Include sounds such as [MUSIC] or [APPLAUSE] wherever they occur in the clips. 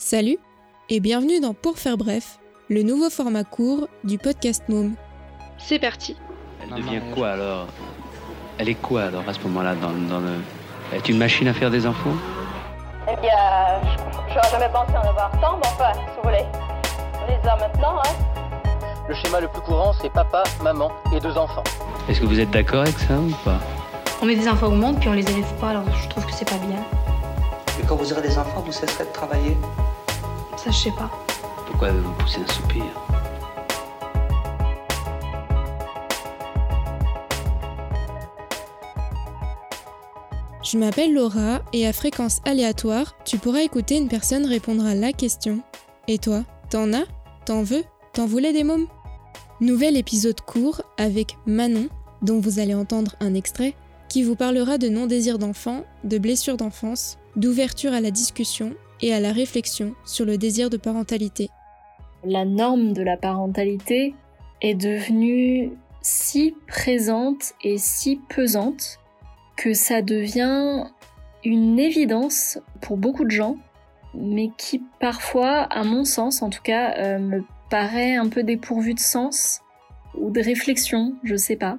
Salut et bienvenue dans Pour faire bref, le nouveau format court du podcast Môme. C'est parti. Elle devient quoi alors? Elle est quoi alors à ce moment-là dans, dans le... Elle est une machine à faire des enfants Eh bien, je j'aurais jamais pensé en avoir tant, mais enfin, si vous voulez. On les a maintenant, hein. Le schéma le plus courant, c'est papa, maman et deux enfants. Est-ce que vous êtes d'accord avec ça ou pas? On met des enfants au monde puis on les élève pas, alors je trouve que c'est pas bien. Quand vous aurez des enfants, vous cesserez de travailler. Ça, je sais pas. Pourquoi vous poussez un soupir? Je m'appelle Laura et à fréquence aléatoire, tu pourras écouter une personne répondre à la question. Et toi, t'en as? T'en veux? T'en voulais des mômes? Nouvel épisode court avec Manon, dont vous allez entendre un extrait, qui vous parlera de non-désir d'enfant, de blessures d'enfance, d'ouverture à la discussion et à la réflexion sur le désir de parentalité. la norme de la parentalité est devenue si présente et si pesante que ça devient une évidence pour beaucoup de gens, mais qui parfois, à mon sens en tout cas, euh, me paraît un peu dépourvu de sens ou de réflexion, je sais pas.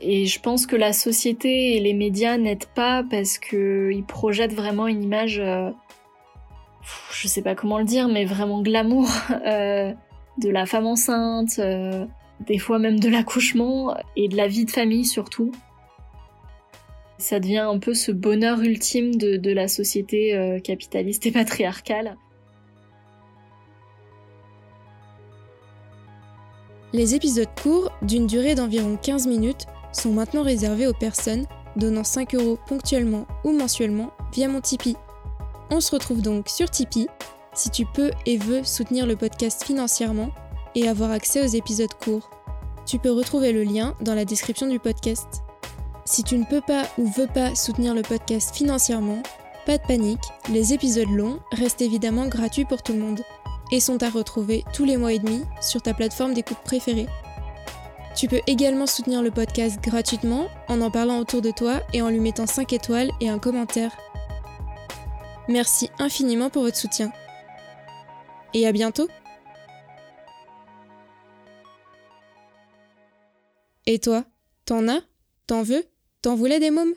Et je pense que la société et les médias n'aident pas parce qu'ils projettent vraiment une image euh, je sais pas comment le dire, mais vraiment glamour [LAUGHS] euh, de la femme enceinte, euh, des fois même de l'accouchement et de la vie de famille surtout. Ça devient un peu ce bonheur ultime de, de la société euh, capitaliste et patriarcale. Les épisodes courts, d'une durée d'environ 15 minutes, sont maintenant réservés aux personnes donnant 5 euros ponctuellement ou mensuellement via mon Tipeee. On se retrouve donc sur Tipeee si tu peux et veux soutenir le podcast financièrement et avoir accès aux épisodes courts. Tu peux retrouver le lien dans la description du podcast. Si tu ne peux pas ou veux pas soutenir le podcast financièrement, pas de panique, les épisodes longs restent évidemment gratuits pour tout le monde et sont à retrouver tous les mois et demi sur ta plateforme d'écoute préférée. Tu peux également soutenir le podcast gratuitement en en parlant autour de toi et en lui mettant 5 étoiles et un commentaire. Merci infiniment pour votre soutien. Et à bientôt Et toi, t'en as? T'en veux? T'en voulais des mômes?